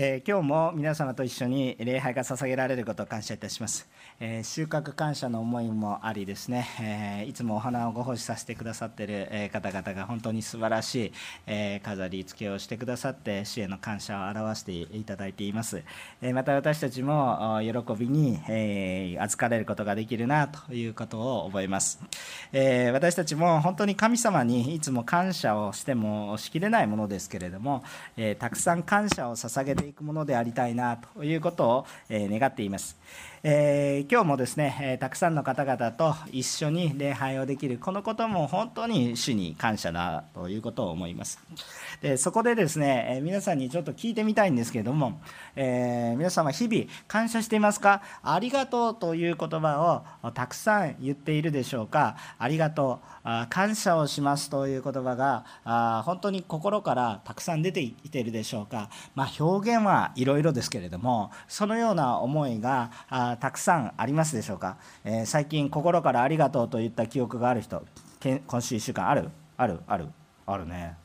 えー、今日も皆様と一緒に礼拝が捧げられることを感謝いたします、えー、収穫感謝の思いもありですね、えー、いつもお花をご奉仕させてくださっている、え方々が本当に素晴らしい、え飾り付けをしてくださって主への感謝を表していただいています、えまた私たちも喜びに、え預かれることができるなということを覚えます、え私たちも本当に神様にいつも感謝をしてもしきれないものですけれども、えたくさん感謝を捧げていくものでありたいなということを願っています。えー、今日もですね、えたくさんの方々と一緒に礼拝をできるこのことも本当に主に感謝だということを思います。でそこでですね、え皆さんにちょっと聞いてみたいんですけれども、え、皆様日々感謝していますか？ありがとうという言葉をたくさん言っているでしょうか？ありがとう。あ感謝をしますという言葉があ本当に心からたくさん出ていているでしょうか、まあ、表現はいろいろですけれどもそのような思いがあたくさんありますでしょうか、えー、最近心からありがとうと言った記憶がある人今週1週間ある？ある？ある？あるね。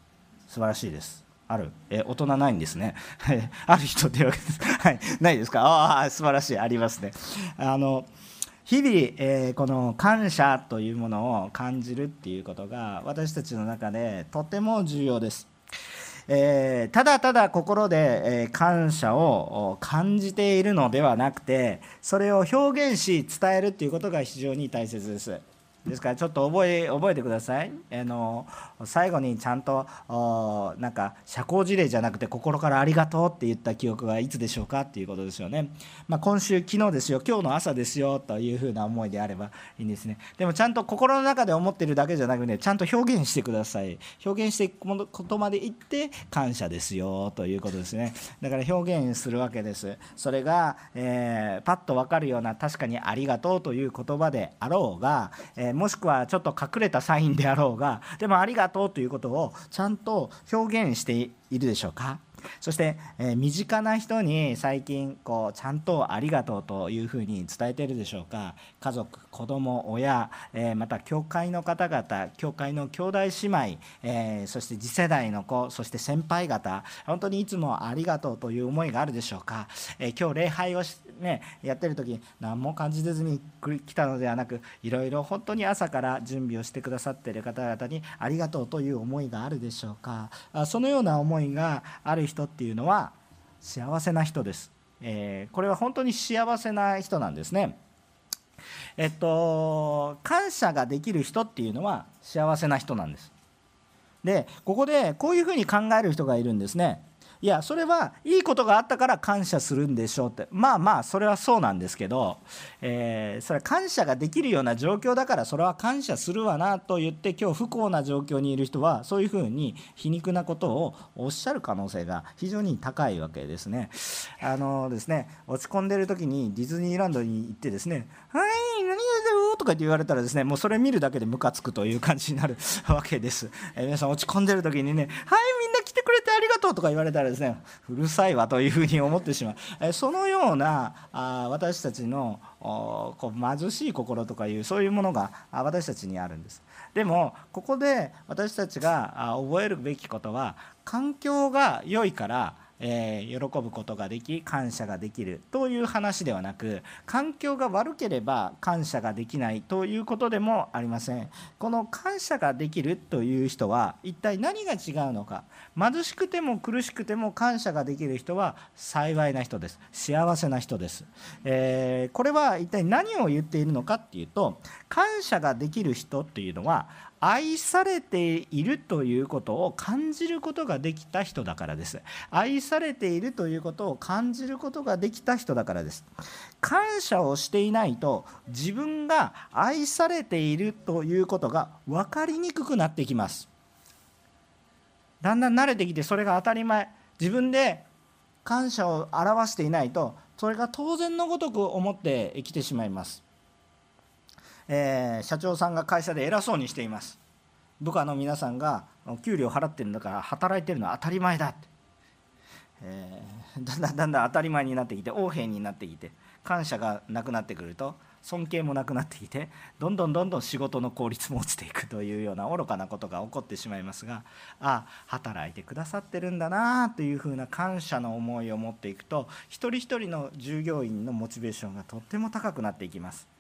素晴らしいです。ある？え大人ないんですね。ある人ってわけです。はい。ないですか？ああ素晴らしいありますね。あの日々、えー、この感謝というものを感じるっていうことが私たちの中でとても重要です。えー、ただただ心で、え感謝を感じているのではなくてそれを表現し伝えるということが非常に大切です。ですからちょっと覚え覚えてください。あの最後にちゃんとなんか社交辞令じゃなくて心からありがとうって言った記憶はいつでしょうかっていうことですよね、まあ、今週昨日ですよ。今日の朝ですよというふうな思いであればいいんですね。でもちゃんと心の中で思ってるだけじゃなくてちゃんと表現してください。表現していくことまで言って感謝ですよということですね。だから表現するわけです。それが、えー、パッと分かるような確かにありがとうという言葉であろうが、えーもしくはちょっと隠れたサインであろうが でもありがとうということをちゃんと表現しているでしょうか？そして、え、身近な人に最近こうちゃんとありがとうというふうに伝えているでしょうか？家族子供親、え、また教会の方々教会の兄弟姉妹、え、そして次世代の子そして先輩方本当にいつもありがとうという思いがあるでしょうか、え今日礼拝をね、やってる時何も感じずに来たのではなくいろいろ本当に朝から準備をしてくださっている方々にありがとうという思いがあるでしょうか。そのような思いがある人っていうのは幸せな人です、えー、これは本当に幸せな人なんですね。えっと感謝ができる人っていうのは幸せな人なんです。でここでこういうふうに考える人がいるんですね。いやそれはいいことがあったから感謝するんでしょうってまあまあそれはそうなんですけど、えー、それ感謝ができるような状況だからそれは感謝するわなと言って今日不幸な状況にいる人はそういうふうに皮肉なことをおっしゃる可能性が非常に高いわけですね。あのですね落ち込んでる時にディズニーランドに行ってですね「はい何がだ」とかって言われたらですねもうそれ見るだけでムカつくという感じになるわけです。えー、皆さん落ち込んでる時にね「はいみんな来てくれてありがとう」とか言われたらですねうるさいわというふうに思ってしまう、えそのようなあ私たちのこう貧しい心とかいうそういうものが私たちにあるんです。でもここで私たちが覚えるべきことは環境が良いからえー、喜ぶことができ感謝ができるという話ではなく環境が悪ければ感謝ができないということでもありません。この感謝ができるという人は一体何が違うのか。貧しくても苦しくても感謝ができる人は幸いな人です。幸せな人です、えー、これは一体何を言っているのかっていうと感謝ができる人っていうのは愛されているということを感じることができた人だからです。愛されているということを感じることができた人だからです。感謝をしていないと自分が愛されているということが分かりにくくなってきます。だんだん慣れてきてそれが当たり前。自分で感謝を表していないとそれが当然のごとく思って生きてしまいます。えー、社長さんが会社で偉そうにしています部下の皆さんが給料払ってるんだから働いてるのは当たり前だって、えー、だんだんだんだん当たり前になってきて横柄になってきて感謝がなくなってくると尊敬もなくなってきてどんどんどんどん仕事の効率も落ちていくというような愚かなことが起こってしまいますがああ働いてくださってるんだなというふうな感謝の思いを持っていくと一人一人の従業員のモチベーションがとっても高くなっていきます。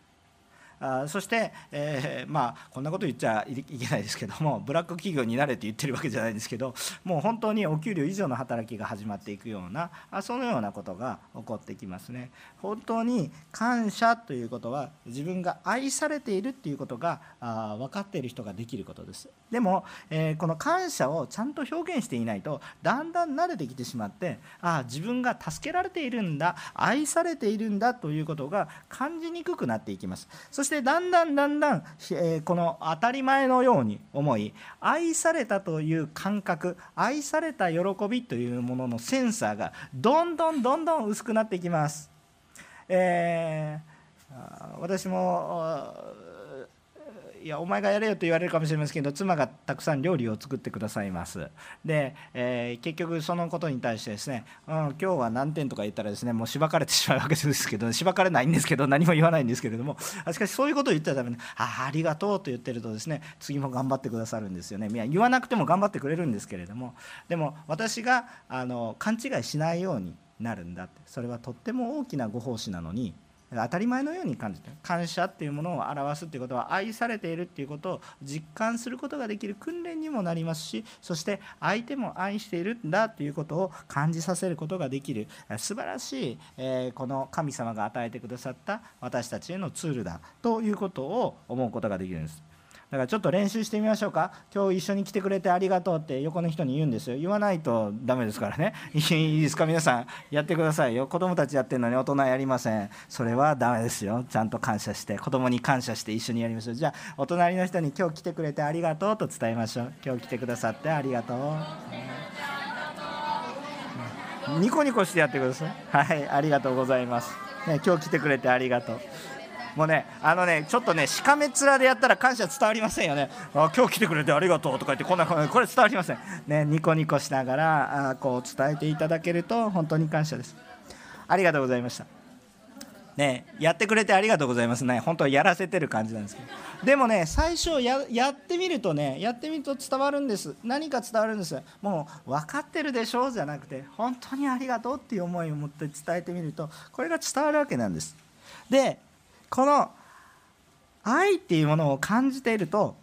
あそして、えー、まあこんなこと言っちゃいけないですけどもブラック企業になれって言ってるわけじゃないんですけどもう本当にお給料以上の働きが始まっていくようなあそのようなことが起こってきますね。本当に感謝ということは自分が愛されているっていうことがあ分かっている人ができることです。でも、えー、この感謝をちゃんと表現していないとだんだん慣れてきてしまってあ自分が助けられているんだ愛されているんだということが感じにくくなっていきます。そしてだんだんだんだん、え、この当たり前のように思い愛されたという感覚愛された喜びというもののセンサーがどんどんどんどん薄くなっていきます。えー、私もいやお前がやれよと言われるかもしれませんけど妻がたくさん料理を作ってくださいます。で、えー、結局そのことに対してですね、うん、今日は何点とか言ったらですねもうしばかれてしまうわけですけどしばかれないんですけど何も言わないんですけれどもしかしそういうことを言ったらダメあありがとうと言ってるとですね次も頑張ってくださるんですよね。いや言わなくても頑張ってくれるんですけれどもでも私があの勘違いしないようになるんだって。それはとっても大きなご奉仕なのに当たり前のように感じて感謝っていうものを表すっていうことは愛されているっていうことを実感することができる訓練にもなりますしそして相手も愛しているんだということを感じさせることができる素晴らしい、えこの神様が与えてくださった私たちへのツールだということを思うことができるんです。だからちょっと練習してみましょうか。今日一緒に来てくれてありがとうって横の人に言うんですよ。言わないとダメですからね。いいですか？皆さんやってくださいよ。子供たちやってるのに大人やりません。それはダメですよ。ちゃんと感謝して。子供に感謝して一緒にやりましょう。じゃあお隣の人に今日来てくれてありがとうと伝えましょう。今日来てくださってありがとう。ニコニコしてやってください。はい。ありがとうございます、ね、今日来てくれてありがとう。もうねあのねちょっとねしかめ面でやったら感謝伝わりませんよね。あ今日来てくれてありがとうとか言ってこんなこれ伝わりません。ねニコニコしながらあこう伝えていただけると本当に感謝です。ありがとうございました。ねやってくれてありがとうございます。ね本当はやらせてる感じなんですけど。でもね最初やってみるとねやってみると伝わるんです。何か伝わるんです。もう分かってるでしょうじゃなくて本当にありがとうっていう思いを持って伝えてみるとこれが伝わるわけなんです。でこの愛っていうものを感じていると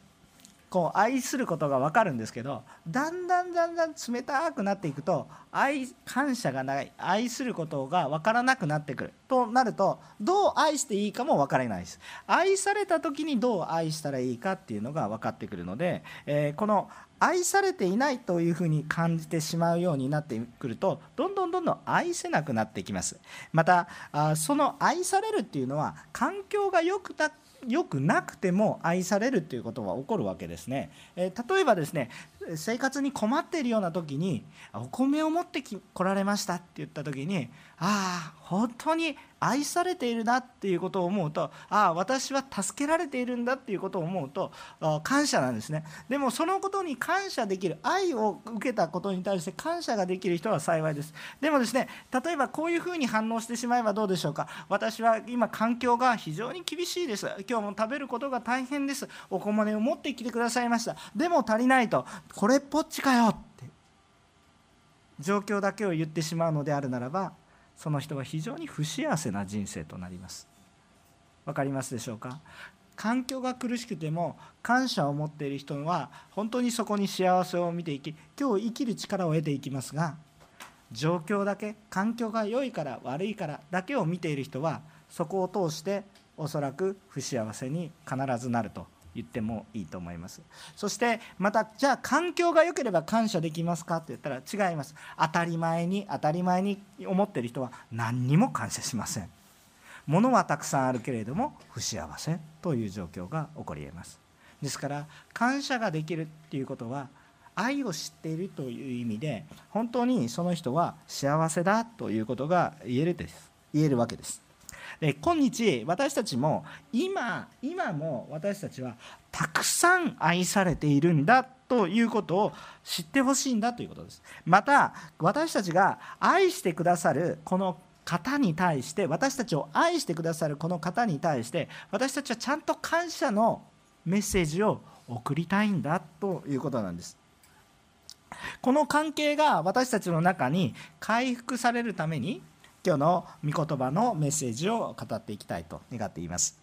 こう愛することが分かるんですけどだんだんだんだん冷たくなっていくと愛感謝がない愛することが分からなくなってくる。となるとどう愛していいかも分からないです。愛された時にどう愛したらいいかっていうのが分かってくるので、えー、この愛されていないというふうに感じてしまうようになってくるとどんどんどんどん愛せなくなってきます。またその愛されるっていうのは環境が良くた良くなくても愛されるということは起こるわけですね、え例えばですね生活に困っているような時にお米を持ってき来られましたって言った時にああ本当に愛されているなっていうことを思うとああ私は助けられているんだっていうことを思うと感謝なんですね。でもそのことに感謝できる愛を受けたことに対して感謝ができる人は幸いです。でもですね例えばこういうふうに反応してしまえばどうでしょうか。私は今環境が非常に厳しいです。今日も食べることが大変です。お米を持ってきてくださいました。でも足りないと。これっぽっちかよって。状況だけを言ってしまうのであるならばその人は非常に不幸せな人生となります。分かりますでしょうか？環境が苦しくても感謝を持っている人は本当にそこに幸せを見ていき今日生きる力を得ていきますが状況だけ環境が良いから悪いからだけを見ている人はそこを通しておそらく不幸せに必ずなると言ってもいいと思います。そしてまたじゃあ環境が良ければ感謝できますか？って言ったら違います。当たり前に当たり前に思ってる人は何にも感謝しません。物はたくさんあるけれども不幸せという状況が起こりえます。ですから感謝ができるっていうことは愛を知っているという意味で本当にその人は幸せだということが言えるです。言えるわけです。で今日私たちも今今も私たちはたくさん愛されているんだということを知ってほしいんだということです。また私たちが愛してくださるこの方に対して私たちを愛してくださるこの方に対して私たちはちゃんと感謝のメッセージを送りたいんだということなんです。この関係が私たちの中に回復されるために今日の御言葉のメッセージを語っていきたいと願っています。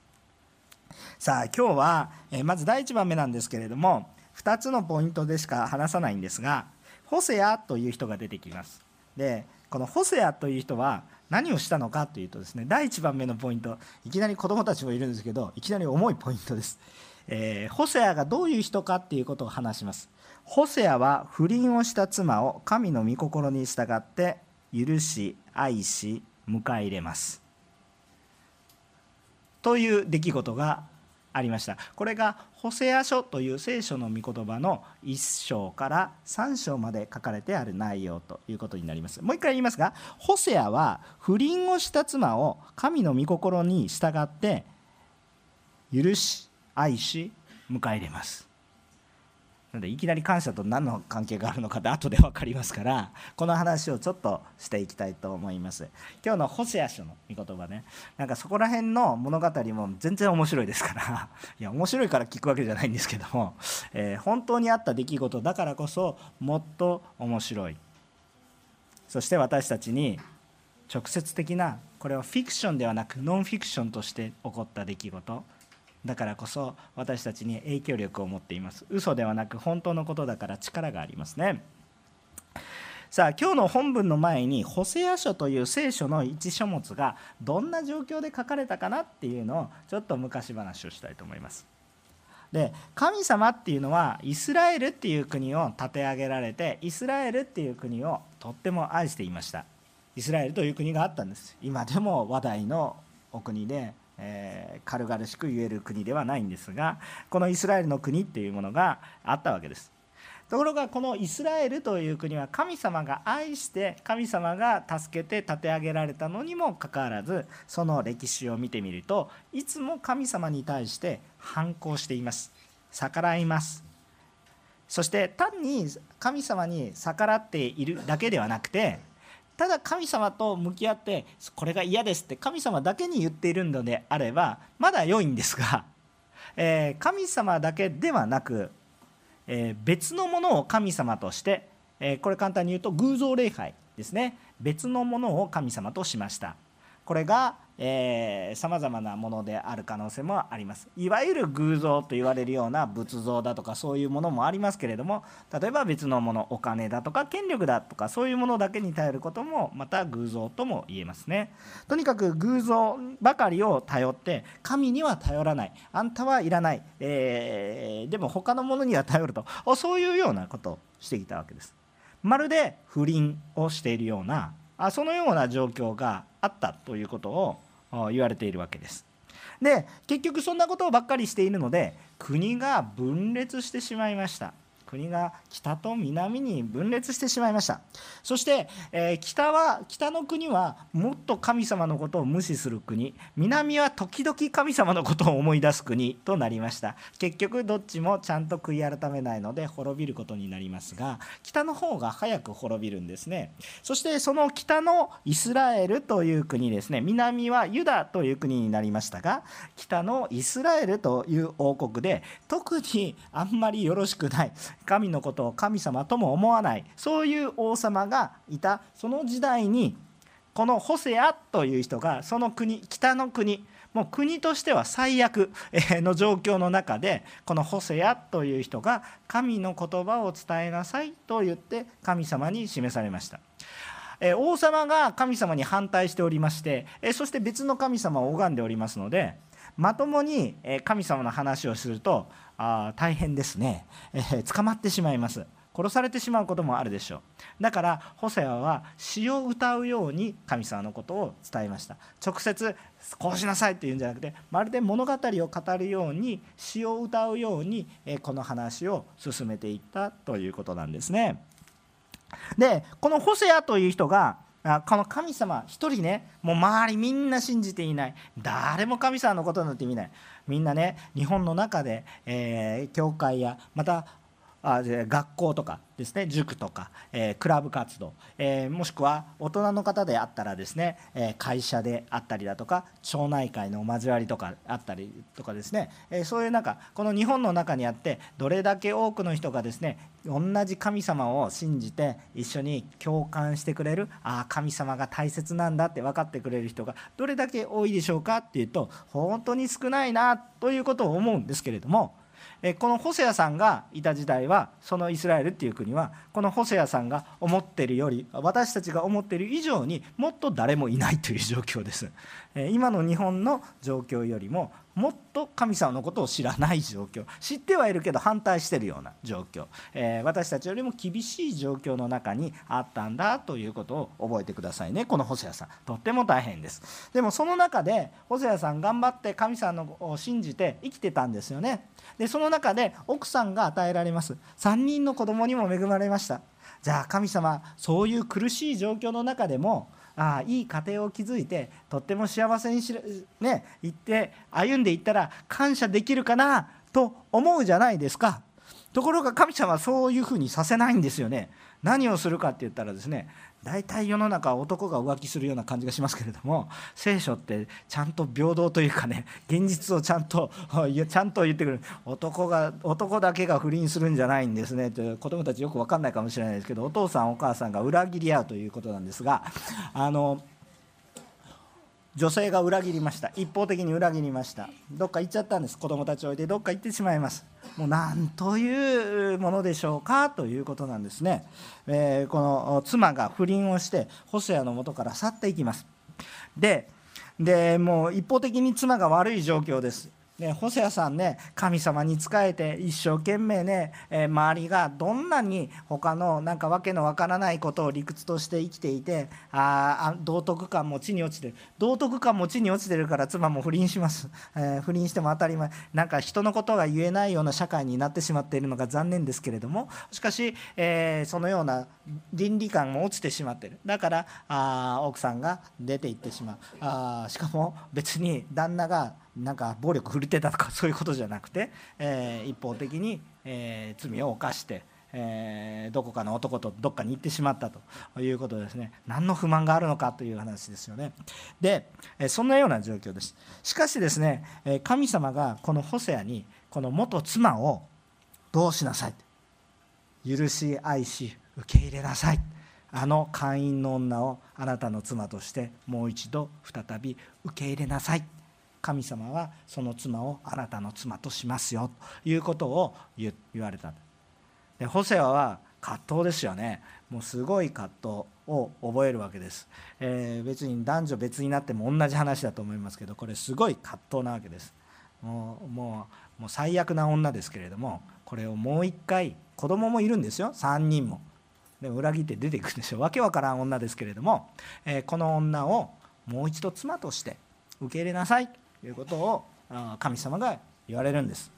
さあ今日はまず第1番目なんですけれども2つのポイントでしか話さないんですがホセアという人が出てきます。でこのホセアという人は何をしたのかというとですね第1番目のポイントいきなり子供たちもいるんですけどいきなり重いポイントです、えー、ホセアがどういう人かっていうことを話します。ホセアは不倫をした妻を神の御心に従って許し愛し迎え入れます。という出来事がありました。これが「ホセア書」という聖書の御言葉の1章から3章まで書かれてある内容ということになります。もう一回言いますがホセアは不倫をした妻を神の御心に従って許し愛し迎え入れます。なのでいきなり感謝と何の関係があるのかって後で分かりますからこの話をちょっとしていきたいと思います。今日のホセア書の御言葉ね。なんかそこら辺の物語も全然面白いですから。いや面白いから聞くわけじゃないんですけども、えー、本当にあった出来事だからこそもっと面白い。そして私たちに直接的なこれはフィクションではなくノンフィクションとして起こった出来事。だからこそ私たちに影響力を持っています。嘘ではなく本当のことだから力がありますね。さあ今日の本文の前に「ホセア書」という聖書の一書物がどんな状況で書かれたかなっていうのをちょっと昔話をしたいと思います。で神様っていうのはイスラエルっていう国を立て上げられてイスラエルっていう国をとっても愛していました。イスラエルという国があったんです。今でも話題のお国でえー、軽々しく言える国ではないんですがこのイスラエルの国っていうものがあったわけです。ところがこのイスラエルという国は神様が愛して神様が助けて立て上げられたのにもかかわらずその歴史を見てみるといつも神様に対して反抗しています。逆らいます。そして単に神様に逆らっているだけではなくてただ神様と向き合ってこれが嫌ですって神様だけに言っているのであればまだ良いんですが、えー、神様だけではなく、えー、別のものを神様として、えー、これ簡単に言うと偶像礼拝ですね。別のものを神様としました。これがさまざまなものである可能性もあります。いわゆる偶像と言われるような仏像だとかそういうものもありますけれども例えば別のものお金だとか権力だとかそういうものだけに頼ることもまた偶像とも言えますね。とにかく偶像ばかりを頼って神には頼らない。あんたはいらない、えー、でも他のものには頼ると。そういうようなことをしてきたわけです。まるで不倫をしているようなあそのような状況があったということを言われているわけです。で結局そんなことばっかりしているので国が分裂してしまいました。国が北と南に分裂してしまいました。そして、えー、北は北の国はもっと神様のことを無視する国。南は時々神様のことを思い出す国となりました。結局どっちもちゃんと悔い改めないので滅びることになりますが北の方が早く滅びるんですね。そしてその北のイスラエルという国ですね。南はユダという国になりましたが北のイスラエルという王国で特にあんまりよろしくない神のことを神様とも思わないそういう王様がいたその時代にこのホセアという人がその国北の国もう国としては最悪の状況の中でこのホセアという人が神の言葉を伝えなさいと言って神様に示されました。王様が神様に反対しておりましてそして別の神様を拝んでおりますのでまともに神様の話をするとあ大変ですね、えー、捕まってしまいます。殺されてしまうこともあるでしょう。だからホセアは詩を歌うように神様のことを伝えました。直接こうしなさいっていうんじゃなくてまるで物語を語るように詩を歌うようにこの話を進めていったということなんですね。でこのホセアという人がこの神様一人ねもう周りみんな信じていない。誰も神様のことなんて見ない。みんなね日本の中で、えー、教会やまたあ学校とかですね塾とか、えー、クラブ活動、えー、もしくは大人の方であったらですね、え会社であったりだとか町内会のお交わりとかあったりとかですね、えそういう中この日本の中にあってどれだけ多くの人がですね同じ神様を信じて一緒に共感してくれるああ神様が大切なんだって分かってくれる人がどれだけ多いでしょうかっていうと本当に少ないなということを思うんですけれどもこのホセアさんがいた時代はそのイスラエルっていう国はこのホセアさんが思ってるより私たちが思ってる以上にもっと誰もいないという状況です。今の日本の状況よりももっと神様のことを知らない状況。知ってはいるけど反対してるような状況、えー、私たちよりも厳しい状況の中にあったんだということを覚えてくださいね。このホセアさん。とっても大変です。でもその中でホセアさん頑張って神様を信じて生きてたんですよね。でその中で奥さんが与えられます。3人の子供にも恵まれました。じゃあ神様そういう苦しい状況の中でもあいい家庭を築いてとっても幸せにし、ね、行って歩んでいったら感謝できるかなと思うじゃないですか。ところが神様はそういうふうにさせないんですよね。何をするかって言ったらですね大体世の中は男が浮気するような感じがしますけれども聖書ってちゃんと平等というかね現実をちゃんと ちゃんと言ってくる。男が男だけが不倫するんじゃないんですね。と子どもたちよく分かんないかもしれないですけどお父さんお母さんが裏切り合うということなんですがあの女性が裏切りました。一方的に裏切りました。どっか行っちゃったんです。子供たちを置いて。どっか行ってしまいます。もう何というものでしょうかということなんですね、えー、この妻が不倫をしてホセアのもとから去っていきます。ででもう一方的に妻が悪い状況です。ね、ホセアさんね神様に仕えて一生懸命ね、えー、周りがどんなに他のなんか訳のわからないことを理屈として生きていてあ道徳感も地に落ちてる。道徳感も地に落ちてるから妻も不倫します、えー、不倫しても当たり前。なんか人のことが言えないような社会になってしまっているのが残念ですけれども。しかし、えー、そのような倫理観も落ちてしまってる。だからあ奥さんが出て行ってしまう。あしかも別に旦那がなんか暴力振るってたとかそういうことじゃなくて、えー、一方的に、えー、罪を犯して、えー、どこかの男とどっかに行ってしまったということですね。何の不満があるのかという話ですよね。でそんなような状況です。しかしですね神様がこのホセアにこの元妻をどうしなさい。許し愛し受け入れなさい。あの会員の女をあなたの妻としてもう一度再び受け入れなさい。神様はその妻をあなたの妻としますよということを言われた。でホセアは葛藤ですよね。もうすごい葛藤を覚えるわけです、えー、別に男女別になっても同じ話だと思いますけどこれすごい葛藤なわけです。もうもうもう最悪な女ですけれどもこれをもう一回子供もいるんですよ。3人も。でも裏切って出ていくんでしょう。わけわからん女ですけれども、えー、この女をもう一度妻として受け入れなさい。いうことを神様が言われるんです。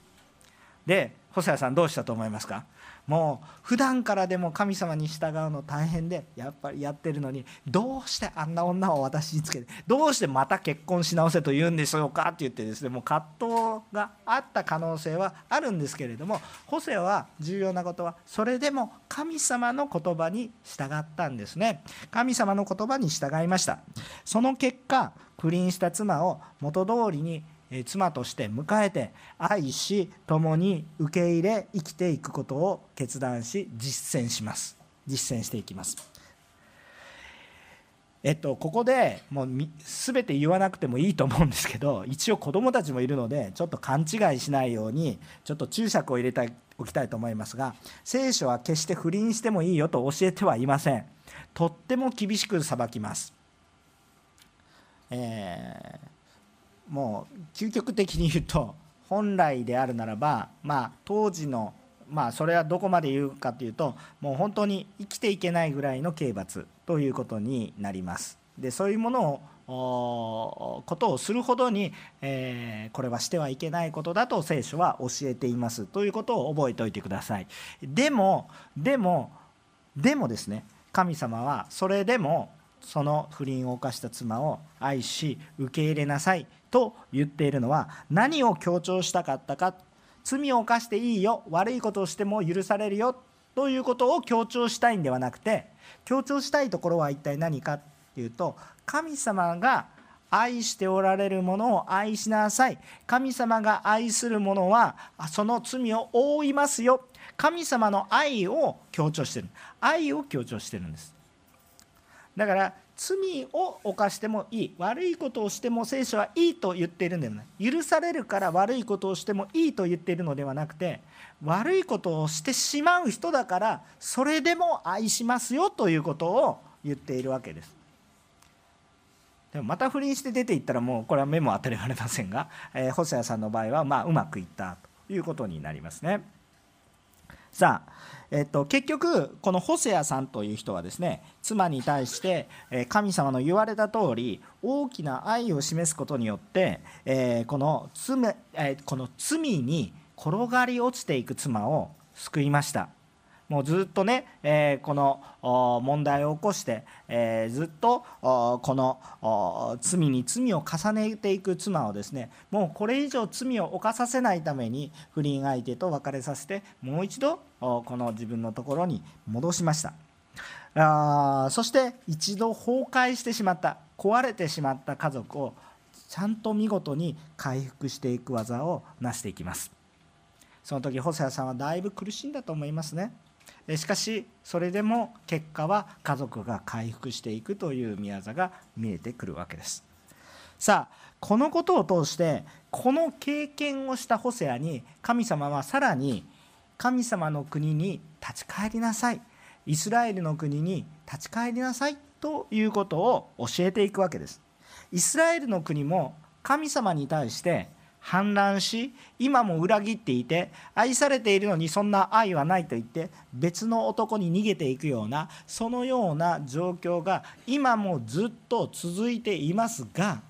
で細谷さんどうしたと思いますか？もう普段からでも神様に従うの大変でやっぱりやってるのにどうしてあんな女を私につけてどうしてまた結婚し直せと言うんでしょうかって言ってですねもう葛藤があった可能性はあるんですけれどもホセは重要なことはそれでも神様の言葉に従ったんですね。神様の言葉に従いました。その結果不倫した妻を元通りに妻として迎えて愛し共に受け入れ生きていくことを決断し実践します。実践していきます。えっとここでもう全て言わなくてもいいと思うんですけど 一応子どもたちもいるのでちょっと勘違いしないようにちょっと注釈を入れておきたいと思いますが聖書は決して不倫してもいいよと教えてはいません。とっても厳しく裁きます。えーもう究極的に言うと本来であるならば、まあ、当時の、まあ、それはどこまで言うかというともう本当に生きていけないぐらいの刑罰ということになります。でそういうものをことをするほどに、えー、これはしてはいけないことだと聖書は教えていますということを覚えておいてください。でもでもでもですね神様はそれでもその不倫を犯した妻を愛し受け入れなさいと言っているのは何を強調したかったか罪を犯していいよ悪いことをしても許されるよということを強調したいんではなくて強調したいところは一体何かっていうと神様が愛しておられるものを愛しなさい。神様が愛するものはその罪を覆いますよ。神様の愛を強調してる。愛を強調してるんです。だから罪を犯してもいい。悪いことをしても聖書はいいと言っているんではない。許されるから悪いことをしてもいいと言っているのではなくて悪いことをしてしまう人だからそれでも愛しますよということを言っているわけです。でもまた不倫して出ていったらもうこれは目も当てられませんが、えー、細谷さんの場合はまうまくいったということになりますね。さあ、えっと、結局このホセアさんという人はですね妻に対して神様の言われた通り大きな愛を示すことによって、えー、この罪、えー、この罪に転がり落ちていく妻を救いました。もうずっとね、えー、この問題を起こして、えー、ずっとこの罪に罪を重ねていく妻をですねもうこれ以上罪を犯させないために不倫相手と別れさせてもう一度この自分のところに戻しました。あそして一度崩壊してしまった壊れてしまった家族をちゃんと見事に回復していく技を成していきます。その時細谷さんはだいぶ苦しんだと思いますね。しかしそれでも結果は家族が回復していくという宮座が見えてくるわけです。さあこのことを通してこの経験をしたホセアに神様はさらに神様の国に立ち返りなさい。イスラエルの国に立ち返りなさいということを教えていくわけです。イスラエルの国も神様に対して反乱し今も裏切っていて愛されているのにそんな愛はないと言って別の男に逃げていくようなそのような状況が今もずっと続いていますが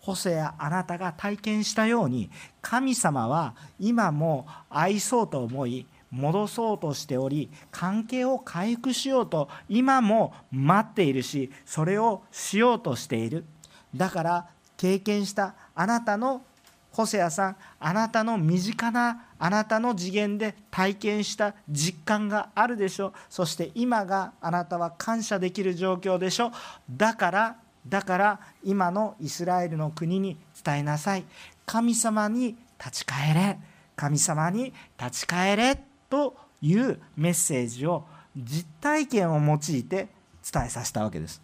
ホセやあなたが体験したように神様は今も愛そうと思い戻そうとしており関係を回復しようと今も待っているしそれをしようとしている。だから経験したあなたのホセアさんあなたの身近なあなたの次元で体験した実感があるでしょう。そして今があなたは感謝できる状況でしょう。だからだから今のイスラエルの国に伝えなさい。神様に立ち返れ。神様に立ち返れというメッセージを実体験を用いて伝えさせたわけです。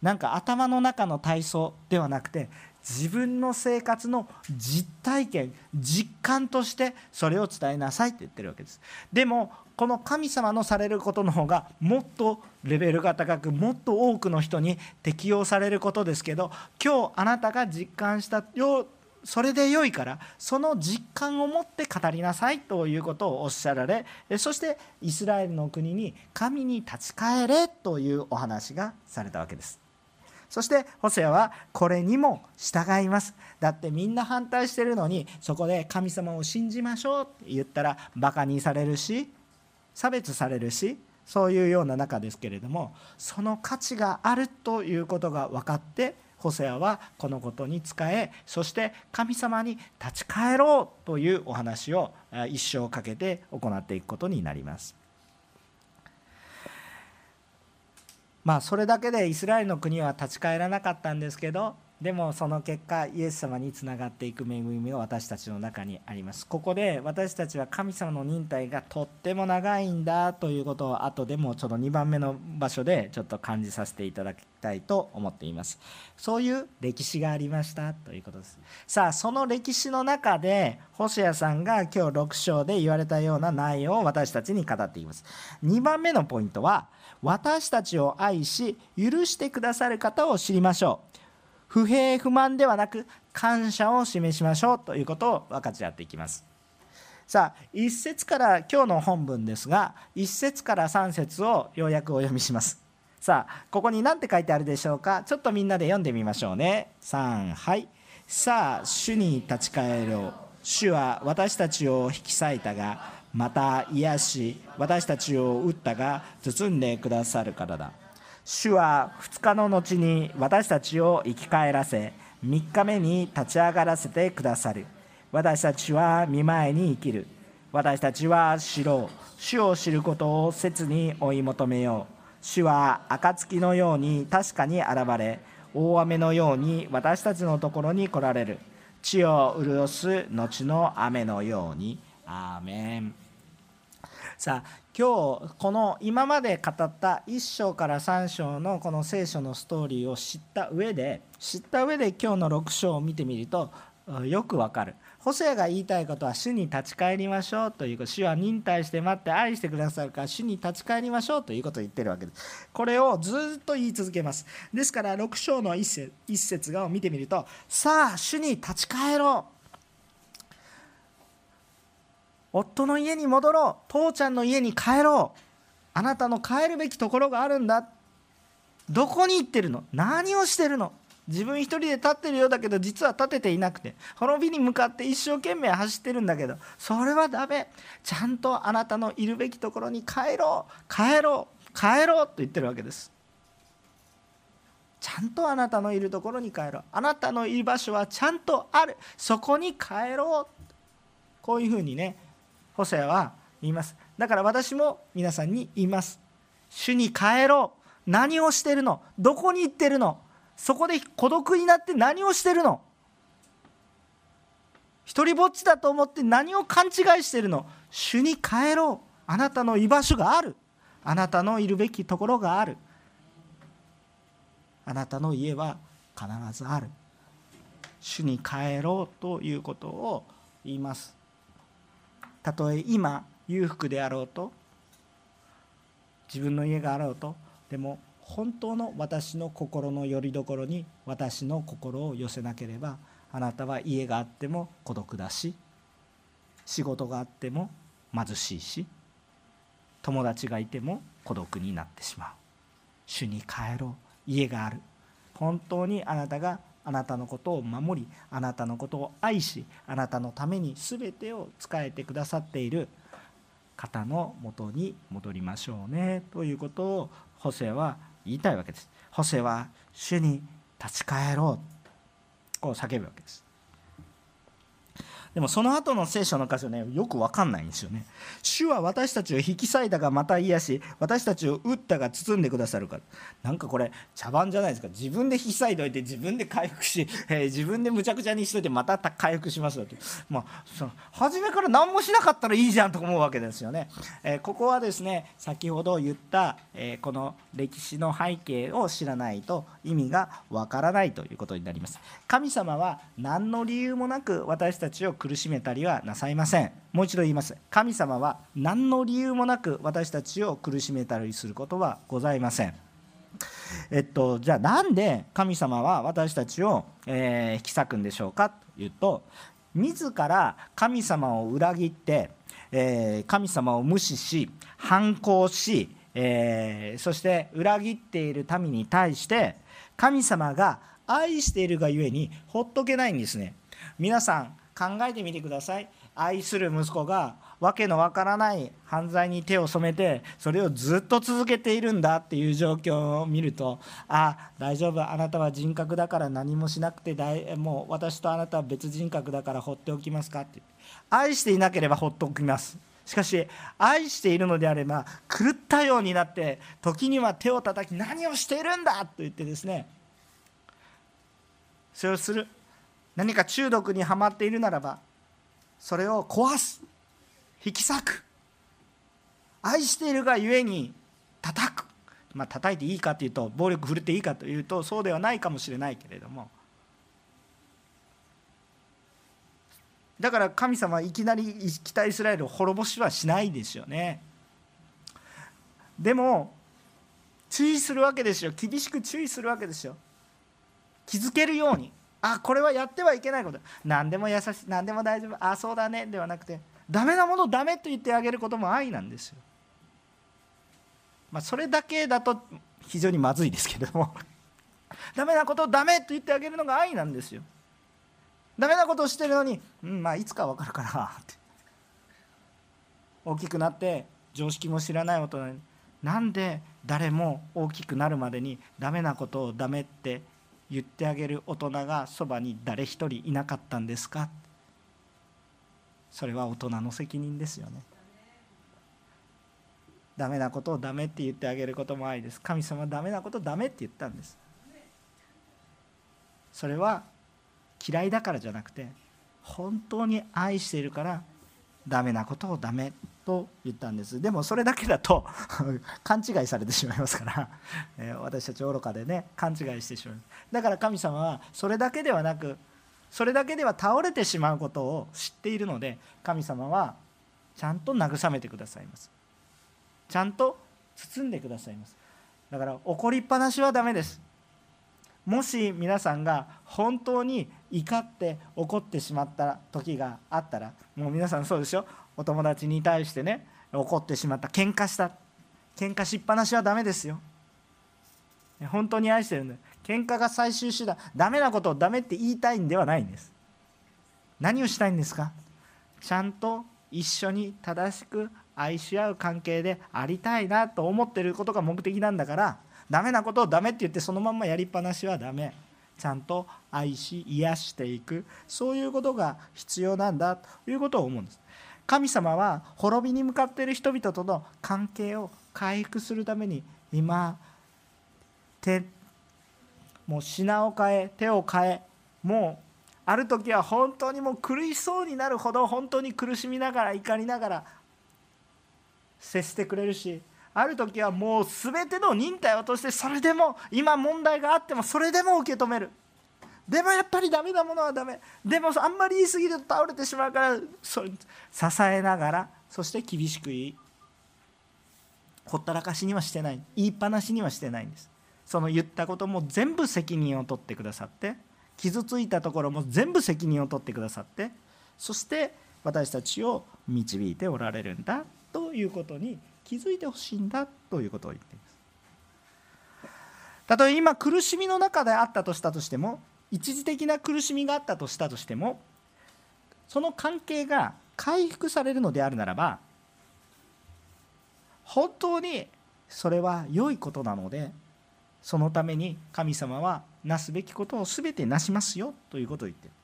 なんか頭の中の体操ではなくて自分の生活の実体験実感としてそれを伝えなさいって言ってるわけです。でもこの神様のされることの方がもっとレベルが高くもっと多くの人に適用されることですけど今日あなたが実感したよそれで良いからその実感を持って語りなさいということをおっしゃられそしてイスラエルの国に神に立ち返れというお話がされたわけです。そしてホセアはこれにも従いますだってみんな反対してるのにそこで神様を信じましょうって言ったらバカにされるし差別されるしそういうような中ですけれどもその価値があるということが分かってホセアはこのことに仕えそして神様に立ち返ろうというお話を一生かけて行っていくことになります。まあそれだけでイスラエルの国は立ち返らなかったんですけどでもその結果イエス様につながっていく恵みが私たちの中にあります。ここで私たちは神様の忍耐がとっても長いんだということを後でもちょっと2番目の場所でちょっと感じさせていただきたいと思っています。そういう歴史がありましたということです。さあその歴史の中で星谷さんが今日6章で言われたような内容を私たちに語っています。2番目のポイントは私たちを愛し許してくださる方を知りましょう。不平不満ではなく感謝を示しましょうということを分かち合っていきます。さあ1節から今日の本文ですが1節から3節をようやくお読みします。さあここに何て書いてあるでしょうか？ちょっとみんなで読んでみましょうね。3はい。さあ主に立ち返ろう。主は私たちを引き裂いたがまた癒し私たちを打ったが包んでくださるからだ。主は2日の後に私たちを生き返らせ3日目に立ち上がらせてくださる。私たちは見舞いに生きる。私たちは知ろう。主を知ることを切に追い求めよう。主は暁のように確かに現れ大雨のように私たちのところに来られる。地を潤す後の雨のように。アーメン。さあ今日この今まで語った1章から3章のこの聖書のストーリーを知った上で知った上で今日の6章を見てみるとよくわかる。ホセアが言いたいことは主に立ち返りましょうということ主は忍耐して待って愛してくださるから主に立ち返りましょうということを言ってるわけです。これをずっと言い続けます。ですから6章の一節一節を見てみるとさあ主に立ち返ろう。夫の家に戻ろう。父ちゃんの家に帰ろう。あなたの帰るべきところがあるんだ。どこに行ってるの？何をしてるの？自分一人で立ってるようだけど実は立てていなくて。滅びに向かって一生懸命走ってるんだけど。それはダメ。ちゃんとあなたのいるべきところに帰ろう。帰ろう。帰ろう。と言ってるわけです。ちゃんとあなたのいるところに帰ろう。あなたのいる場所はちゃんとある。そこに帰ろう。こういうふうにねホセアは言います。だから私も皆さんに言います。主に帰ろう。何をしてるの？どこに行ってるの？そこで孤独になって何をしてるの？一りぼっちだと思って何を勘違いしてるの？主に帰ろう。あなたの居場所がある。あなたのいるべきところがある。あなたの家は必ずある。主に帰ろうということを言います。たとえ今裕福であろうと自分の家があろうとでも本当の私の心の拠り所に私の心を寄せなければあなたは家があっても孤独だし仕事があっても貧しいし友達がいても孤独になってしまう。主に帰ろう。家がある。本当にあなたがあなたのことを守りあなたのことを愛しあなたのために全てを仕えてくださっている方のもとに戻りましょうね。ということをホセは言いたいわけです。ホセは主に立ち返ろう。こう叫ぶわけです。でもその後の聖書の箇所ねよく分かんないんですよね。主は私たちを引き裂いたがまた癒し私たちを打ったが包んでくださるか。らなんかこれ茶番じゃないですか。自分で引き裂いといて自分で回復し、えー、自分でむちゃくちゃにしといてまた回復しますよって。まあその初めから何もしなかったらいいじゃんと思うわけですよね、えー、ここはですね先ほど言った、えー、この歴史の背景を知らないと意味がわからないということになります。神様は何の理由もなく私たちを苦しめたりはなさいません。もう一度言います。神様は何の理由もなく私たちを苦しめたりすることはございません。えっと、じゃあなんで神様は私たちを、えー、引き裂くんでしょうかというと自ら神様を裏切って、えー、神様を無視し反抗し、えー、そして裏切っている民に対して神様が愛しているがゆえにほっとけないんですね。皆さん考えてみてください。愛する息子が訳のわからない犯罪に手を染めてそれをずっと続けているんだっていう状況を見るとあ大丈夫。あなたは人格だから何もしなくて大もう私とあなたは別人格だから放っておきますかって。愛していなければ放っておきます。しかし愛しているのであれば狂ったようになって時には手を叩き何をしているんだと言ってですねそれをする。何か中毒にはまっているならばそれを壊す。引き裂く。愛しているがゆえに叩く。まあ叩いていいかというと暴力振るっていいかというとそうではないかもしれないけれども。だから神様はいきなり北イスラエルを滅ぼしはしないですよね。でも注意するわけですよ。厳しく注意するわけですよ。気づけるように。あこれはやってはいけないこと。何でも優しい何でも大丈夫。あそうだね。ではなくてダメなものダメと言ってあげることも愛なんですよ。まあ、それだけだと非常にまずいですけれども。ダメなことをダメと言ってあげるのが愛なんですよ。ダメなことをしてるのに、うん、まあいつか分かるかなって。大きくなって常識も知らない大人に。なんで誰も大きくなるまでにダメなことをダメって言ってあげる大人がそばに誰一人いなかったんですか？それは大人の責任ですよね。ダメなことをダメって言ってあげることも愛です。神様はダメなことダメって言ったんです。それは嫌いだからじゃなくて本当に愛しているからダメなことをダメ。と言ったんです。でもそれだけだと 勘違いされてしまいますから、え私たち愚かでね勘違いしてしまう。だから神様はそれだけではなくそれだけでは倒れてしまうことを知っているので神様はちゃんと慰めてくださいます。ちゃんと包んでくださいます。だから怒りっぱなしはダメです。もし皆さんが本当に怒って怒ってしまった時があったらもう皆さんそうでしょ？お友達に対してね怒ってしまった喧嘩した。喧嘩しっぱなしはダメですよ。本当に愛してるんで。喧嘩が最終手段。ダメなことをダメって言いたいんではないんです。何をしたいんですか？ちゃんと一緒に正しく愛し合う関係でありたいなと思ってることが目的なんだからダメなことをダメって言ってそのまんまやりっぱなしはダメ。ちゃんと愛し癒していく。そういうことが必要なんだということを思うんです。神様は滅びに向かっている人々との関係を回復するために今手もう品を変え手を変えもうある時は本当にもう苦しそうになるほど本当に苦しみながら怒りながら接してくれるしある時はもう全ての忍耐を通してそれでも今問題があってもそれでも受け止める。でもやっぱりダメなものはダメ。でもあんまり言い過ぎると倒れてしまうからそ支えながらそして厳しく言いほったらかしにはしてない。言いっぱなしにはしてないんです。その言ったことも全部責任を取ってくださって傷ついたところも全部責任を取ってくださってそして私たちを導いておられるんだということに気づいてほしいんだということを言っています。たとえ今苦しみの中であったとしたとしても一時的な苦しみがあったとしたとしてもその関係が回復されるのであるならば本当にそれは良いことなのでそのために神様はなすべきことを全てなしますよということを言っている。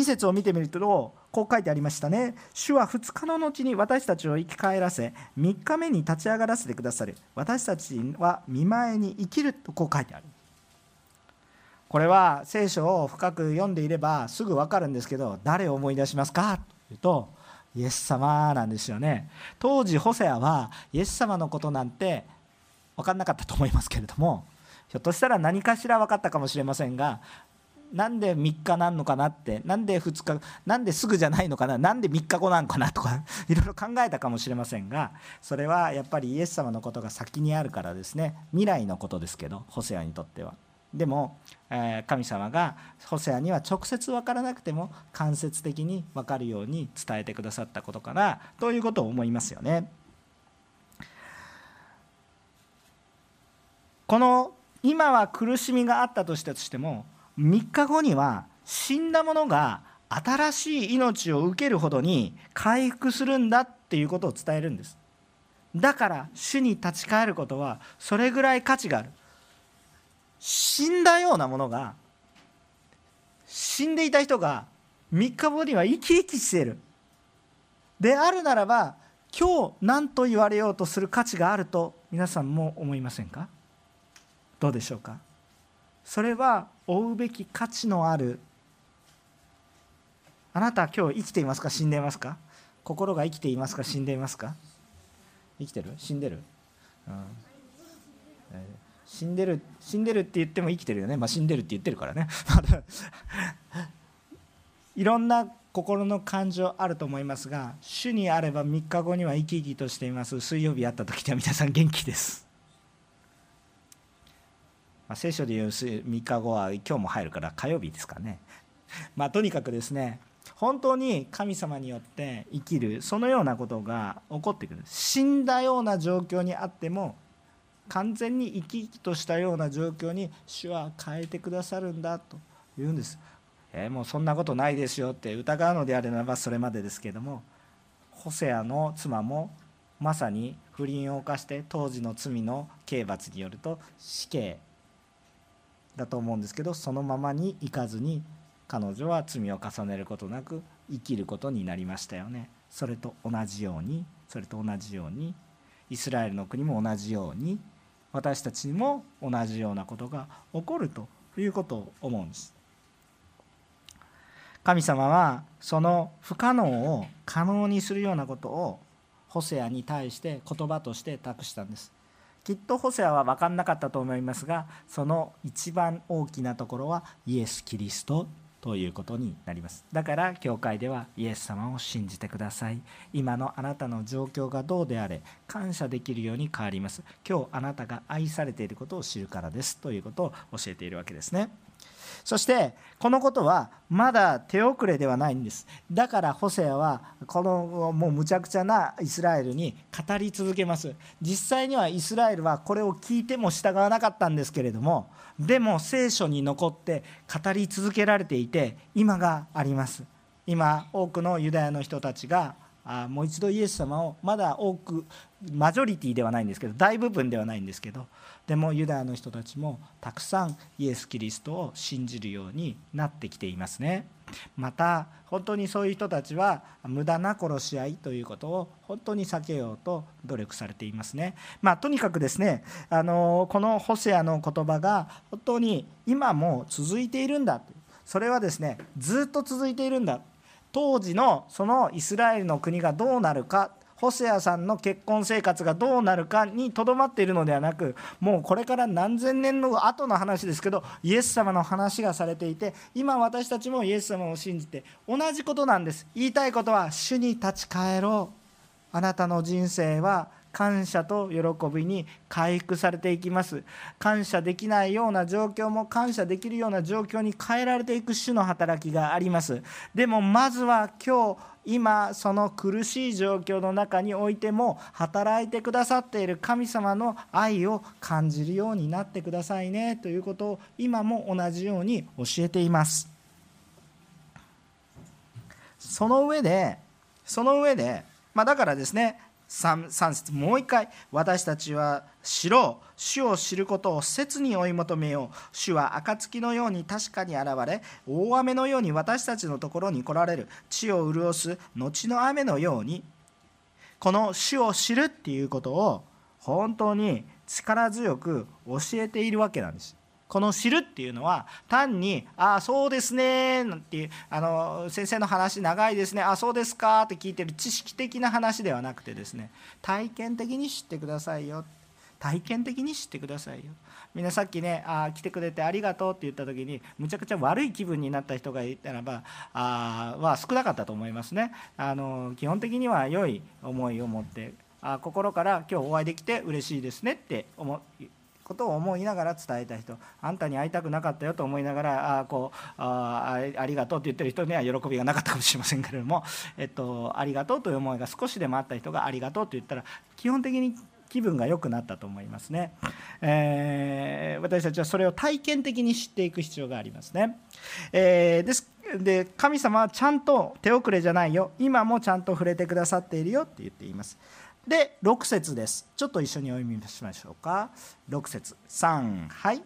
2節を見てみるとこう書いてありましたね。主は2日の後に私たちを生き返らせ3日目に立ち上がらせてくださる。私たちは見舞いに生きるとこう書いてある。これは聖書を深く読んでいればすぐ分かるんですけど誰を思い出しますか？というとイエス様なんですよね。当時ホセアはイエス様のことなんて分かんなかったと思いますけれどもひょっとしたら何かしら分かったかもしれませんがなんで3日なんのかなってなんで2日なんですぐじゃないのかななんで3日後なんかなとか いろいろ考えたかもしれませんがそれはやっぱりイエス様のことが先にあるからですね未来のことですけどホセアにとっては。でも、え神様がホセアには直接分からなくても間接的に分かるように伝えてくださったことかなということを思いますよね。この今は苦しみがあったとしたとしても3日後には死んだ者が新しい命を受けるほどに回復するんだっていうことを伝えるんです。だから主に立ち返ることはそれぐらい価値がある。死んだようなものが死んでいた人が3日後には生き生きしている。であるならば今日何と言われようとする価値があると皆さんも思いませんか？どうでしょうか？それは追うべき価値のある。あなた今日生きていますか？死んでいますか？心が生きていますか？死んでいますか？生きてる？死んでる、うん、死んでる死んでるって言っても生きてるよね。まあ死んでるって言ってるからね。いろんな心の感情あると思いますが主にあれば3日後には生き生きとしています。水曜日会った時には皆さん元気です。まあ、聖書でいう3日後は今日も入るから火曜日ですかね。まあ、とにかくですね本当に神様によって生きるそのようなことが起こってくる死んだような状況にあっても完全に生き生きとしたような状況に主は変えてくださるんだと言うんです。えー、もうそんなことないですよって疑うのであればそれまでですけどもホセアの妻もまさに不倫を犯して当時の罪の刑罰によると死刑だと思うんですけどそのままにいかずに彼女は罪を重ねることなく生きることになりましたよね。それと同じようにそれと同じようにイスラエルの国も同じように私たちにも同じようなことが起こるということを思うんです。神様はその不可能を可能にするようなことをホセアに対して言葉として託したんです。きっとホセアは分かんなかったと思いますがその一番大きなところはイエス・キリストということになります。だから教会ではイエス様を信じてください。今のあなたの状況がどうであれ感謝できるように変わります今日あなたが愛されていることを知るからですということを教えているわけですね。そしてこのことはまだ手遅れではないんです。だからホセアはこのもうむちゃくちゃなイスラエルに語り続けます。実際にはイスラエルはこれを聞いても従わなかったんですけれどもでも聖書に残って語り続けられていて今があります。今多くのユダヤの人たちがもう一度イエス様をまだ多くマジョリティではないんですけど大部分ではないんですけどでもユダヤの人たちもたくさんイエス・キリストを信じるようになってきていますね。また本当にそういう人たちは無駄な殺し合いということを本当に避けようと努力されていますね。まあとにかくですねあのこのホセアの言葉が本当に今も続いているんだ。それはですねずっと続いているんだ。当時のそのイスラエルの国がどうなるか細谷さんの結婚生活がどうなるかにとどまっているのではなくもうこれから何千年の後の話ですけどイエス様の話がされていて今私たちもイエス様を信じて同じことなんです。言いたいことは主に立ち返ろう。あなたの人生は感謝と喜びに回復されていきます。感謝できないような状況も感謝できるような状況に変えられていく主の働きがあります。でもまずは今日今その苦しい状況の中においても働いてくださっている神様の愛を感じるようになってくださいね。ということを今も同じように教えています。その上でその上で、まあ、だからですね 3, 3節。もう一回。私たちは知ろう。主を知ることを切に追い求めよう。主は暁のように確かに現れ大雨のように私たちのところに来られる。地を潤す後の雨のように。この主を知るっていうことを本当に力強く教えているわけなんです。この知るっていうのは単に「ああそうですね」なんていうあの先生の話長いですね「あそうですか」って聞いてる知識的な話ではなくてですね体験的に知ってくださいよ体験的に知ってくださいよみんなさっきねあ来てくれてありがとうって言った時にむちゃくちゃ悪い気分になった人がいたらばあは少なかったと思いますねあの基本的には良い思いを持ってあ心から今日お会いできて嬉しいですねって思ことを思いながら伝えた人あんたに会いたくなかったよと思いながらあこうあありがとうって言ってる人には喜びがなかったかもしれませんけれども、えっと、ありがとうという思いが少しでもあった人がありがとうと言ったら基本的に気分が良くなったと思いますね、えー、私たちはそれを体験的に知っていく必要がありますね、えー、ですで神様はちゃんと手遅れじゃないよ。今もちゃんと触れてくださっているよって言っています。で6節です。ちょっと一緒にお読みしましょうか。6節。3はい。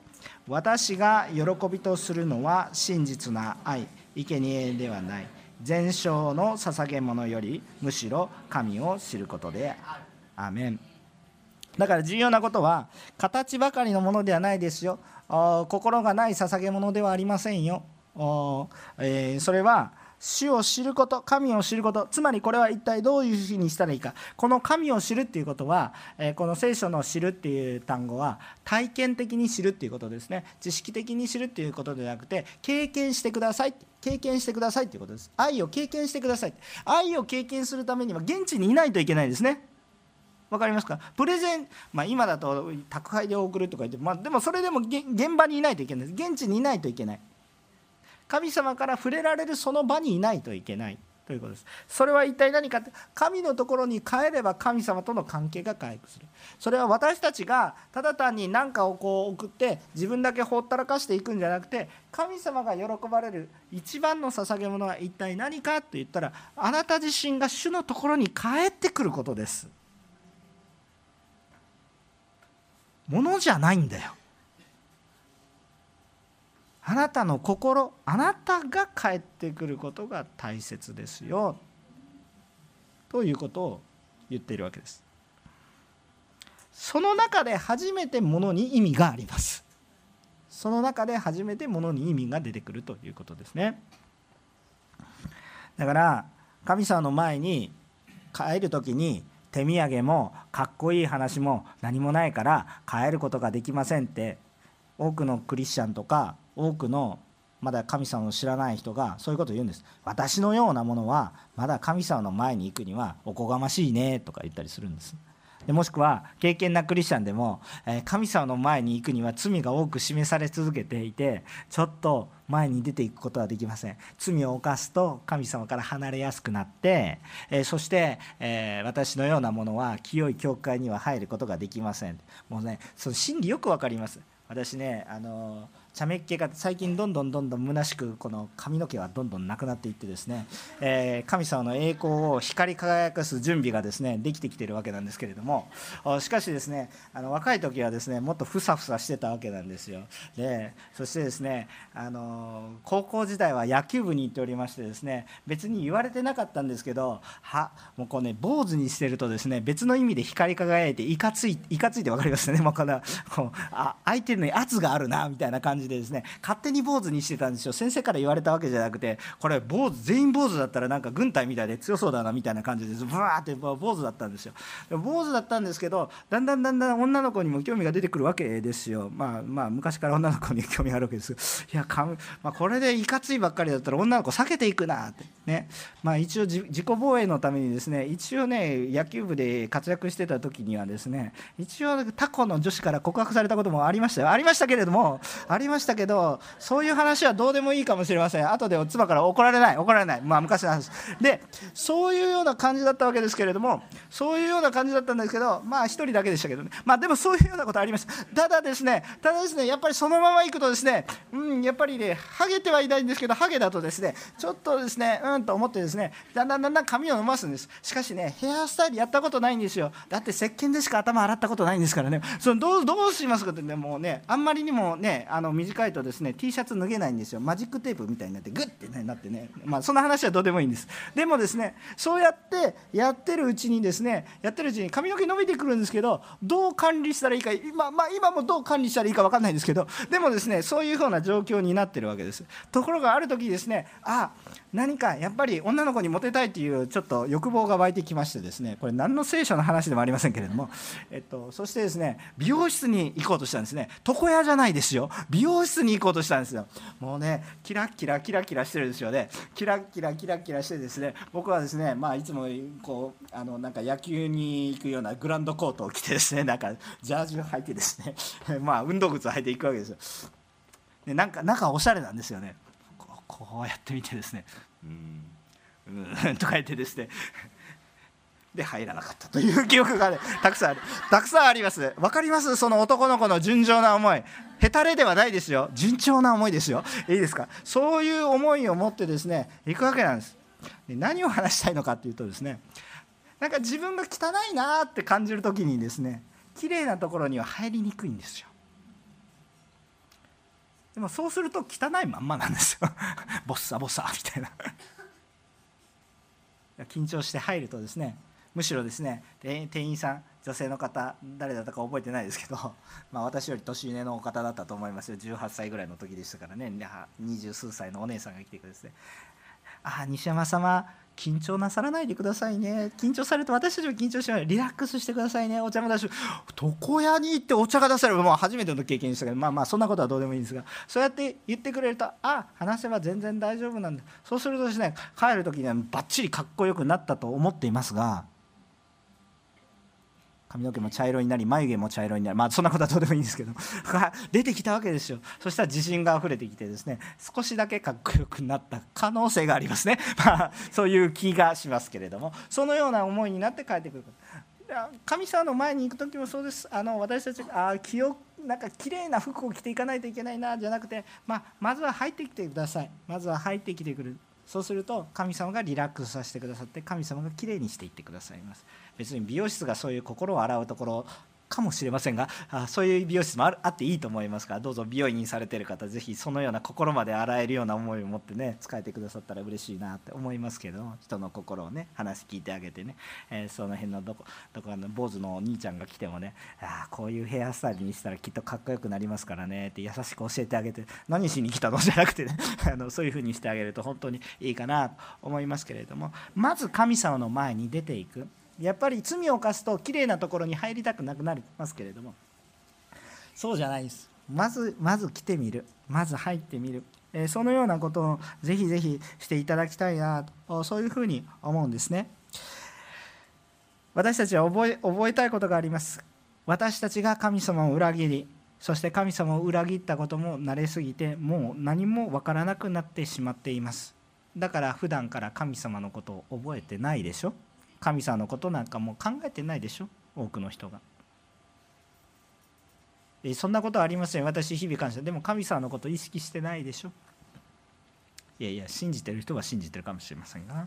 私が喜びとするのは真実な愛生贄ではない。全焼の捧げ物よりむしろ神を知ることである。アメン。だから重要なことは形ばかりのものではないですよ。心がない捧げ物ではありませんよ、えー、それは主を知ること神を知ることつまりこれは一体どういうふうにしたらいいか。この神を知るっていうことは、えこの聖書の知るっていう単語は体験的に知るっていうことですね。知識的に知るっていうことではなくて経験してください経験してくださいっていうことです。愛を経験してください。愛を経験するためには現地にいないといけないですね。分かりますか？プレゼン、まあ、今だと宅配で送るとか言って、まあ、でもそれでも現場にいないといけないです。現地にいないといけない。神様から触れられるその場にいないといけない。ということです。それは一体何かって神のところに帰れば神様との関係が回復する。それは私たちがただ単に何かをこう送って自分だけほったらかしていくんじゃなくて神様が喜ばれる一番の捧げ物は一体何かと言ったらあなた自身が主のところに帰ってくることです。ものじゃないんだよ。あなたの心あなたが帰ってくることが大切ですよ。ということを言っているわけです。その中で初めてものに意味があります。その中で初めてものに意味が出てくるということですね。だから神様の前に帰る時に手土産もかっこいい話も何もないから帰ることができませんって多くのクリスチャンとか多くのまだ神様を知らない人がそういうことを言うんです。私のようなものはまだ神様の前に行くにはおこがましいねとか言ったりするんです。でもしくは敬虔なクリスチャンでも、え神様の前に行くには罪が多く示され続けていてちょっと前に出ていくことはできません。罪を犯すと神様から離れやすくなって、えそして、え私のようなものは清い教会には入ることができません。もうねその真理よく分かります。私ねあの茶目っ気が最近どんどんどんどん虚しくこの髪の毛はどんどんなくなっていってですね、えー、神様の栄光を光り輝かす準備がですねできてきているわけなんですけれどもしかしですねあの若い時はですねもっとふさふさしてたわけなんですよ。でそしてですねあの高校時代は野球部に行っておりましてですね別に言われてなかったんですけどはもうこうね坊主にしてるとですね別の意味で光り輝いていかついいかついて分かりますね。もうこのこうあ相手に圧があるなみたいな感じじでですね勝手に坊主にしてたんですよ。先生から言われたわけじゃなくてこれ坊主全員坊主だったらなんか軍隊みたいで強そうだなみたいな感じでブワーって坊主だったんですよ。坊主だったんですけどだんだんだんだん女の子にも興味が出てくるわけですよ。まあまあ昔から女の子に興味があるわけです。いやか、まあ、これでいかついばっかりだったら女の子避けていくなって。ね。まあ一応自己防衛のためにですね一応ね野球部で活躍してた時にはですね一応タコの女子から告白されたこともありましたよ。ありましたけれどもありまましたけどそういう話はどうでもいいかもしれません。後でお妻から怒られない。怒られない。まあ昔の話。でそういうような感じだったわけですけれどもそういうような感じだったんですけどまあ一人だけでしたけどね。まあでもそういうようなことありましたただですねただですねやっぱりそのまま行くとですねうんやっぱりねハゲてはいないんですけどハゲだとですねちょっとですねうんと思ってですねだんだんだんだん髪を伸ばすんです。しかしねヘアスタイルやったことないんですよ。だって石鹸でしか頭洗ったことないんですからね。そのどうどうしますかってねもうねあんまりにもねあの短いとですね T シャツ脱げないんですよ。マジックテープみたいになってグッて、ね、なってね。まあそんな話はどうでもいいんです。でもですねそうやってやってるうちにですねやってるうちに髪の毛伸びてくるんですけどどう管理したらいいか今,、まあ、今もどう管理したらいいか分かんないんですけどでもですねそういうふうな状況になってるわけです。ところがある時ですねあ何かやっぱり女の子にモテたいというちょっと欲望が湧いてきましてですねこれ何の聖書の話でもありませんけれども、えっと、そしてですね美容室に行こうとしたんですね。床屋じゃないですよ。美容室に行こうとしたんですよ。もうねキラキラキラキラしてるんですよね。キラキラキラキラしてですね僕はですねまあいつもこうあのなんか野球に行くようなグランドコートを着てですねなんかジャージを履いてですね まあ運動靴を履いていくわけですよ。でなんか中おしゃれなんですよね。こうやってみてですね。うん。うん。とか言ってですね。で入らなかったという記憶が、ね、たくさんある。たくさんあります。分かります？その男の子の純情な思い。へたれではないですよ。順調な思いですよ。いいですか？そういう思いを持ってですね行くわけなんです。で何を話したいのかっていうとですねなんか自分が汚いなって感じる時にですね綺麗なところには入りにくいんですよ。でもそうすると汚いまんまなんですよ。ボッサボサみたいな。緊張して入るとですねむしろですね店員さん女性の方誰だったか覚えてないですけど、まあ、私より年上のお方だったと思いますよ。18歳ぐらいの時でしたからね。二十数歳のお姉さんが来てくれて「ああ西山様緊張なさらないでくださいね。緊張されると私たちも緊張しないリラックスしてくださいね。お茶も出し床屋に行ってお茶が出されるもう初めての経験でしたけどまあまあそんなことはどうでもいいんですがそうやって言ってくれるとあ話せば全然大丈夫なんだ。そうするとですね帰る時にはばっちりかっこよくなったと思っていますが髪の毛も茶色になり眉毛も茶色になりまあそんなことはどうでもいいんですけど。出てきたわけですよ。そしたら自信があふれてきてですね少しだけかっこよくなった可能性がありますね、まあ、そういう気がしますけれども。そのような思いになって帰ってくる。神様の前に行く時もそうです。あの私たちあ気をなんか綺麗な服を着ていかないといけないなじゃなくて、まあ、まずは入ってきてください。まずは入ってきてくる。そうすると神様がリラックスさせてくださって神様がきれいにしていってくださいます。別に美容室がそういう心を洗うところかもしれませんがあそういう美容室もあっていいと思いますからどうぞ美容院にされてる方ぜひそのような心まで洗えるような思いを持ってね使えてくださったら嬉しいなって思いますけど人の心をね話聞いてあげてね、えー、その辺のどこどこの坊主のお兄ちゃんが来てもねあこういうヘアスタイルにしたらきっとかっこよくなりますからねって優しく教えてあげて何しに来たの？じゃなくてね あのそういう風にしてあげると本当にいいかなと思いますけれどもまず神様の前に出ていく。やっぱり罪を犯すときれいなところに入りたくなくなりますけれども。そうじゃないです。まずまず来てみる。まず入ってみる、えそのようなことをぜひぜひしていただきたいなと。そういうふうに思うんですね。私たちは覚え覚えたいことがあります。私たちが神様を裏切りそして神様を裏切ったことも慣れすぎてもう何も分からなくなってしまっています。だから普段から神様のことを覚えてないでしょ。神様のことなんかもう考えてないでしょ？多くの人が。そんなことはありません。私日々感謝。でも神様のこと意識してないでしょ？いやいや信じてる人は信じてるかもしれませんが。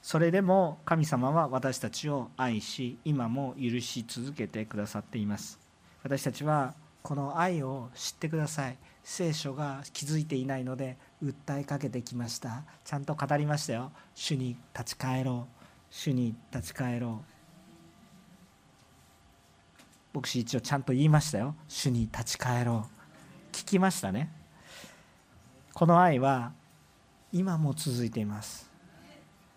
それでも神様は私たちを愛し今も許し続けてくださっています。私たちはこの愛を知ってください。聖書が気づいていないので訴えかけてきました。ちゃんと語りましたよ。主に立ち返ろう。主に立ち返ろう。牧師一応ちゃんと言いましたよ。主に立ち返ろう。聞きましたね。この愛は今も続いています。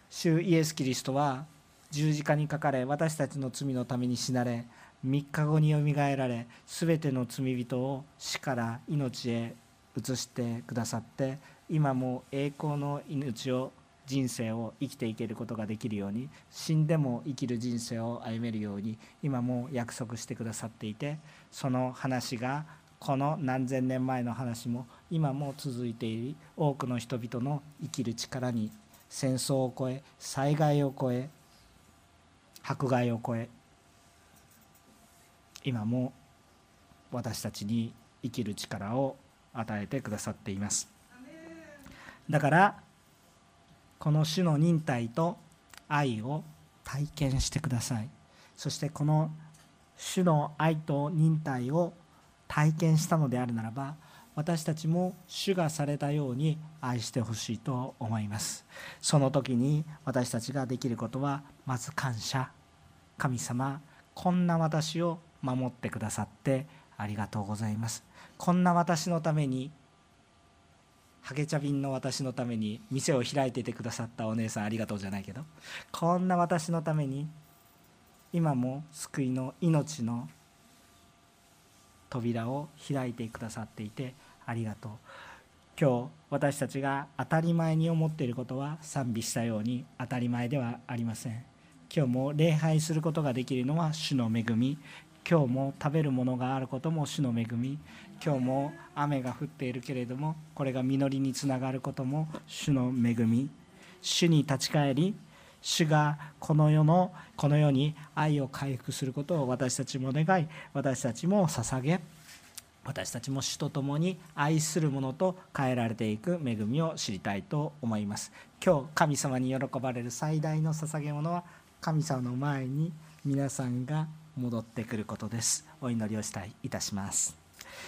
主イエス・キリストは十字架にかかれ私たちの罪のために死なれ3日後によみがえられ全ての罪人を死から命へ移してくださって今も栄光の命を人生を生きていけることができるように死んでも生きる人生を歩めるように今も約束してくださっていてその話がこの何千年前の話も今も続いている。多くの人々の生きる力に戦争を超え災害を超え迫害を超え今も私たちに生きる力を与えてくださっています。だからこの種の忍耐と愛を体験してください。そしてこの主の愛と忍耐を体験したのであるならば私たちも主がされたように愛してほしいと思います。その時に私たちができることはまず感謝。神様こんな私を守ってくださってありがとうございます。こんな私のためにハゲ茶瓶の私のために店を開いててくださったお姉さんありがとうじゃないけどこんな私のために今も救いの命の扉を開いてくださっていてありがとう。今日私たちが当たり前に思っていることは賛美したように当たり前ではありません。今日も礼拝することができるのは主の恵み。今日も食べるものがあることも主の恵み。今日も雨が降っているけれどもこれが実りにつながることも主の恵み。主に立ち返り主がこの世のこの世に愛を回復することを私たちも願い私たちも捧げ私たちも主と共に愛するものと変えられていく恵みを知りたいと思います。今日神様に喜ばれる最大の捧げ物は神様の前に皆さんが戻ってくることです。お祈りをしたいいたします。